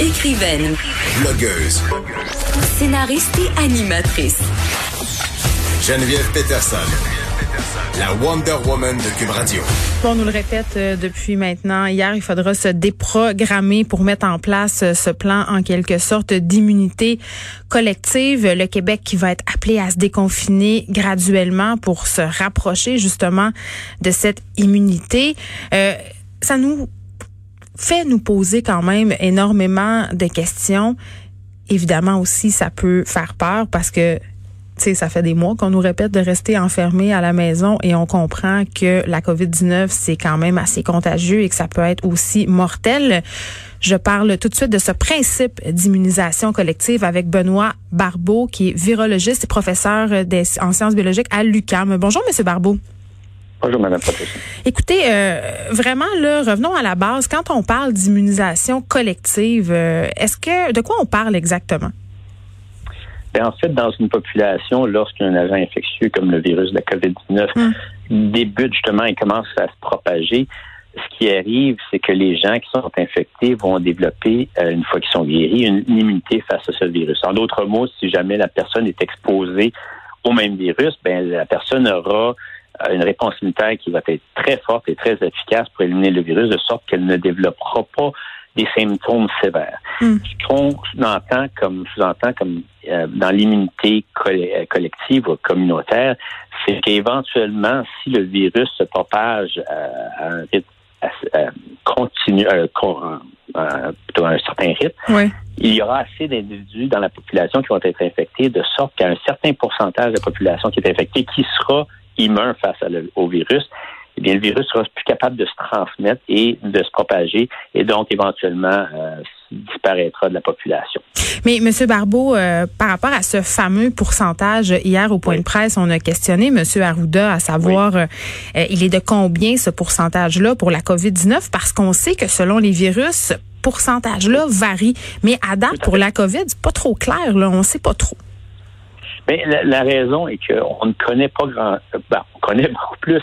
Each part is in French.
Écrivaine, Blogueuse. scénariste et animatrice. Geneviève Peterson. La Wonder Woman de Cube Radio. On nous le répète euh, depuis maintenant. Hier, il faudra se déprogrammer pour mettre en place euh, ce plan en quelque sorte d'immunité collective. Le Québec qui va être appelé à se déconfiner graduellement pour se rapprocher justement de cette immunité. Euh, ça nous fait nous poser quand même énormément de questions. Évidemment aussi, ça peut faire peur parce que sais, ça fait des mois qu'on nous répète de rester enfermés à la maison et on comprend que la COVID-19, c'est quand même assez contagieux et que ça peut être aussi mortel. Je parle tout de suite de ce principe d'immunisation collective avec Benoît Barbeau, qui est virologiste et professeur en sciences biologiques à l'UQAM. Bonjour, Monsieur Barbeau. Bonjour, Mme Patricia. Écoutez, euh, vraiment, là, revenons à la base. Quand on parle d'immunisation collective, euh, est-ce que de quoi on parle exactement? Ben, en fait, dans une population, lorsqu'un agent infectieux comme le virus de la COVID-19 débute justement et commence à se propager, ce qui arrive, c'est que les gens qui sont infectés vont développer, euh, une fois qu'ils sont guéris, une, immunité face à ce virus. En d'autres mots, si jamais la personne est exposée au même virus, ben la personne aura une réponse immunitaire qui va être très forte et très efficace pour éliminer le virus, de sorte qu'elle ne développera pas des symptômes sévères. Hmm. Ce qu'on entend comme sous-entend comme euh, dans l'immunité euh, collective ou communautaire, c'est qu'éventuellement, si le virus se propage euh, à un rythme continu, plutôt à un certain rythme, il y aura assez d'individus dans la population qui vont être infectés, de sorte qu'un certain pourcentage de la population qui est infectée qui sera immun face au virus eh bien, le virus sera plus capable de se transmettre et de se propager et donc éventuellement euh, disparaîtra de la population. Mais M. Barbeau, euh, par rapport à ce fameux pourcentage, hier au point de presse, on a questionné M. Arruda à savoir euh, il est de combien ce pourcentage-là pour la COVID-19? Parce qu'on sait que selon les virus, ce pourcentage-là varie. Mais à date, pour la COVID, c'est pas trop clair, là, on sait pas trop. Bien, la, raison est qu'on ne connaît pas grand, ben, on connaît beaucoup plus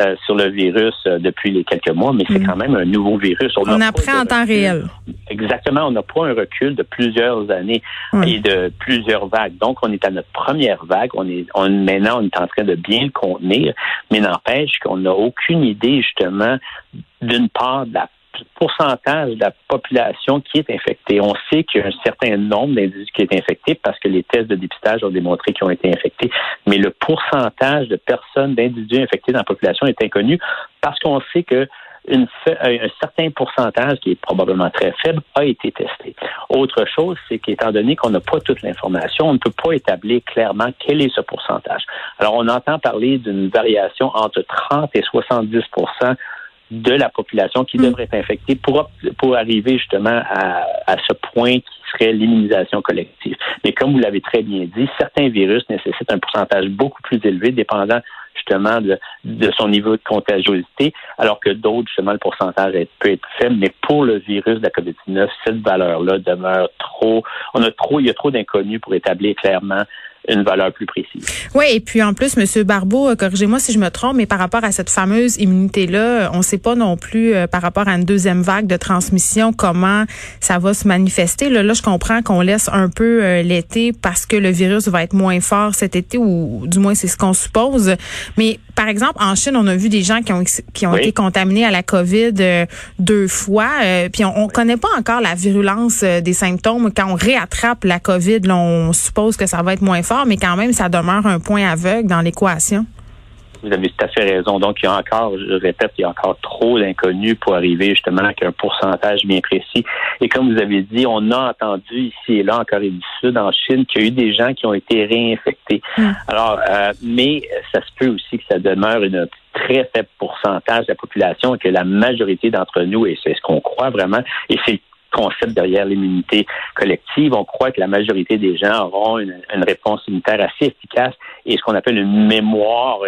euh, sur le virus euh, depuis les quelques mois, mais c'est mm. quand même un nouveau virus. On, apprend en temps réel. Exactement. On n'a pas un recul de plusieurs années et de plusieurs vagues. Donc, on est à notre première vague. On est, on, maintenant, on est en train de bien le contenir, mais n'empêche qu'on n'a aucune idée, justement, d'une part de la pourcentage de la population qui est infectée. On sait qu'il y a un certain nombre d'individus qui est infecté parce que les tests de dépistage ont démontré qu'ils ont été infectés, mais le pourcentage de personnes, d'individus infectés dans la population est inconnu parce qu'on sait que un certain pourcentage, qui est probablement très faible, a été testé. Autre chose, c'est qu'étant donné qu'on n'a pas toute l'information, on ne peut pas établir clairement quel est ce pourcentage. Alors, on entend parler d'une variation entre 30 et 70 de la population qui hmm. devrait être infectée pour, pour arriver justement à, à ce point qui serait l'immunisation collective. Mais comme vous l'avez très bien dit, certains virus nécessitent un pourcentage beaucoup plus élevé, dépendant justement de, de son niveau de contagiosité, alors que d'autres, justement, le pourcentage peut être faible. Mais pour le virus de la COVID-19, cette valeur-là demeure trop. On a trop, il y a trop d'inconnus pour établir clairement une valeur plus précise. Oui, et puis en plus, M. Barbeau, euh, corrigez-moi si je me trompe, mais par rapport à cette fameuse immunité-là, on ne sait pas non plus euh, par rapport à une deuxième vague de transmission comment ça va se manifester. Là, là je comprends qu'on laisse un peu euh, l'été parce que le virus va être moins fort cet été, ou du moins c'est ce qu'on suppose. Mais par exemple, en Chine, on a vu des gens qui ont, qui ont été contaminés à la COVID deux fois, puis on, ne connaît pas encore la virulence des symptômes. Quand on réattrape la COVID, là, on suppose que ça va être moins fort mais quand même, ça demeure un point aveugle dans l'équation. Vous avez tout à fait raison. Donc, il y a encore, je répète, il y a encore trop d'inconnus pour arriver justement à un pourcentage bien précis. Et comme vous avez dit, on a entendu ici et là en Corée du Sud, en Chine, qu'il y a eu des gens qui ont été réinfectés. Hmm. Alors, euh, mais ça se peut aussi que ça demeure une très faible pourcentage de la population et que la majorité d'entre nous, et c'est ce qu'on croit vraiment, et c'est concept derrière l'immunité collective. On croit que la majorité des gens auront une, réponse immunitaire assez efficace et ce qu'on appelle une mémoire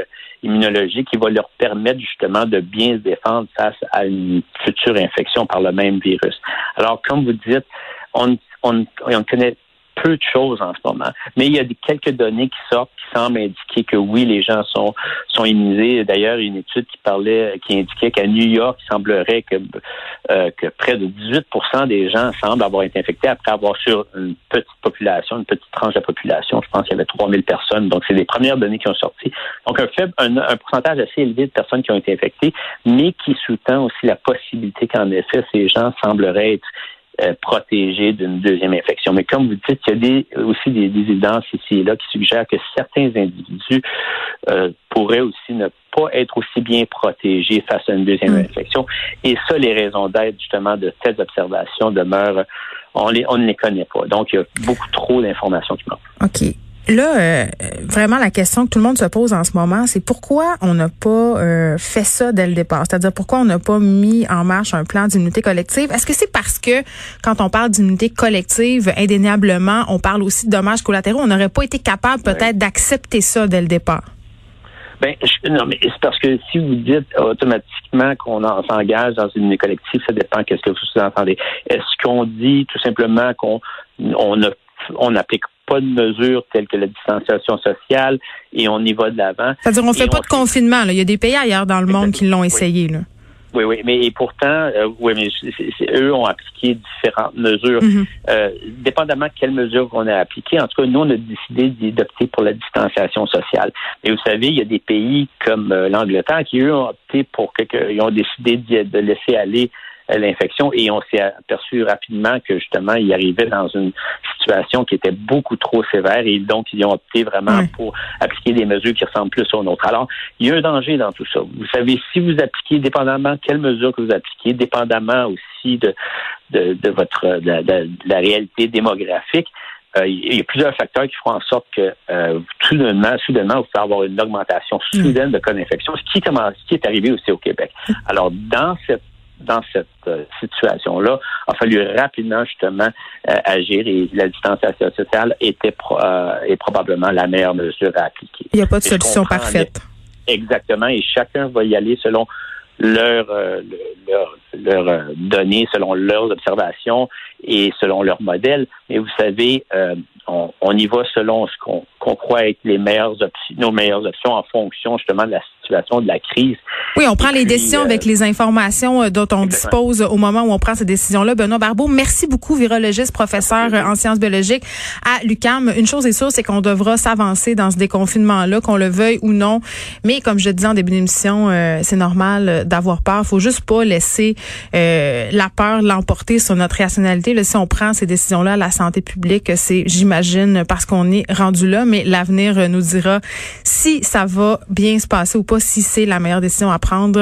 immunologique qui va leur permettre justement de bien se défendre face à une future infection par le même virus. Alors, comme vous dites, on, on, on connaît peu de choses en ce moment. Mais il y a quelques données qui sortent qui semblent indiquer que oui, les gens sont, sont immunisés. D'ailleurs, une étude qui parlait, qui indiquait qu'à New York, il semblerait que, euh, que près de 18 des gens semblent avoir été infectés après avoir sur une petite population, une petite tranche de la population. Je pense qu'il y avait 3000 personnes. Donc, c'est les premières données qui ont sorti. Donc, un faible, un, un pourcentage assez élevé de personnes qui ont été infectées, mais qui sous-tend aussi la possibilité qu'en effet, ces gens sembleraient être euh, protégés d'une deuxième infection. Mais comme vous dites, il y a des, aussi des, évidences ici et là qui suggèrent que certains individus euh, pourraient aussi ne pas être aussi bien protégés face à une deuxième mm. infection. Et ça, les raisons d'être justement de telles observations demeurent, on, les, on ne les connaît pas. Donc, il y a beaucoup trop d'informations qui manquent. OK. Là, euh, vraiment, la question que tout le monde se pose en ce moment, c'est pourquoi on n'a pas euh, fait ça dès le départ? C'est-à-dire pourquoi on n'a pas mis en marche un plan d'immunité collective? Est-ce que c'est parce que quand on parle d'immunité collective, indéniablement, on parle aussi de dommages collatéraux? On n'aurait pas été capable peut-être d'accepter ça dès le départ? Ben, non, mais c'est parce que si vous dites automatiquement qu'on s'engage dans une immunité collective, ça dépend qu'est-ce que vous sous-entendez. Est-ce qu'on dit tout simplement qu'on on, on applique pas de mesures telles que la distanciation sociale et on y va de l'avant. C'est-à-dire, on fait pas de confinement. Là. Il y a des pays ailleurs dans le monde qui l'ont essayé. Là. Oui, oui, mais pourtant, euh, oui, mais eux ont appliqué différentes mesures, mm-hmm. euh, dépendamment de quelles mesures on a appliquées. En tout cas, nous, on a décidé d'opter pour la distanciation sociale. Mais vous savez, il y a des pays comme euh, l'Angleterre qui, eux, ont opté pour que, ils ont décidé de laisser aller l'infection et on s'est aperçu rapidement que justement il arrivait dans une situation qui était beaucoup trop sévère et donc ils ont opté vraiment pour appliquer des mesures qui ressemblent plus aux nôtres. Alors, il y a un danger dans tout ça. Vous savez, si vous appliquez, dépendamment de quelles mesures que vous appliquez, dépendamment aussi de, de, votre de, la réalité démographique, euh, il y a plusieurs facteurs qui feront en sorte que euh, soudainement, soudainement, vous pouvez avoir une augmentation soudaine de cas d'infection, ce qui, ce qui est arrivé aussi au Québec. Alors, dans cette dans cette euh, situation-là, il a fallu rapidement justement euh, agir et la distanciation sociale était euh, est probablement la meilleure mesure à appliquer. Il n'y a pas de solution parfaite. Exactement, et chacun va y aller selon leurs leur, leur, données, selon leurs observations et selon leur modèle. Mais vous savez, on, on, y va selon ce qu'on croit être les meilleures options, nos meilleures options en fonction justement de la situation de la crise. Oui, on prend les décisions euh, avec les informations euh, dont on dispose au moment où on prend ces décisions-là. Benoît Barbeau, merci beaucoup, virologiste, professeur en sciences biologiques à l'UCAM. Une chose est sûre, c'est qu'on devra s'avancer dans ce déconfinement-là, qu'on le veuille ou non. Mais comme je disais en début d'émission, euh, c'est normal d'avoir peur. Faut juste pas laisser la peur l'emporter sur notre rationalité. Là, si on prend ces décisions-là, la santé publique, c'est, j'imagine, parce qu'on est rendu là. Mais l'avenir nous dira si ça va bien se passer ou pas si c'est la meilleure décision à prendre.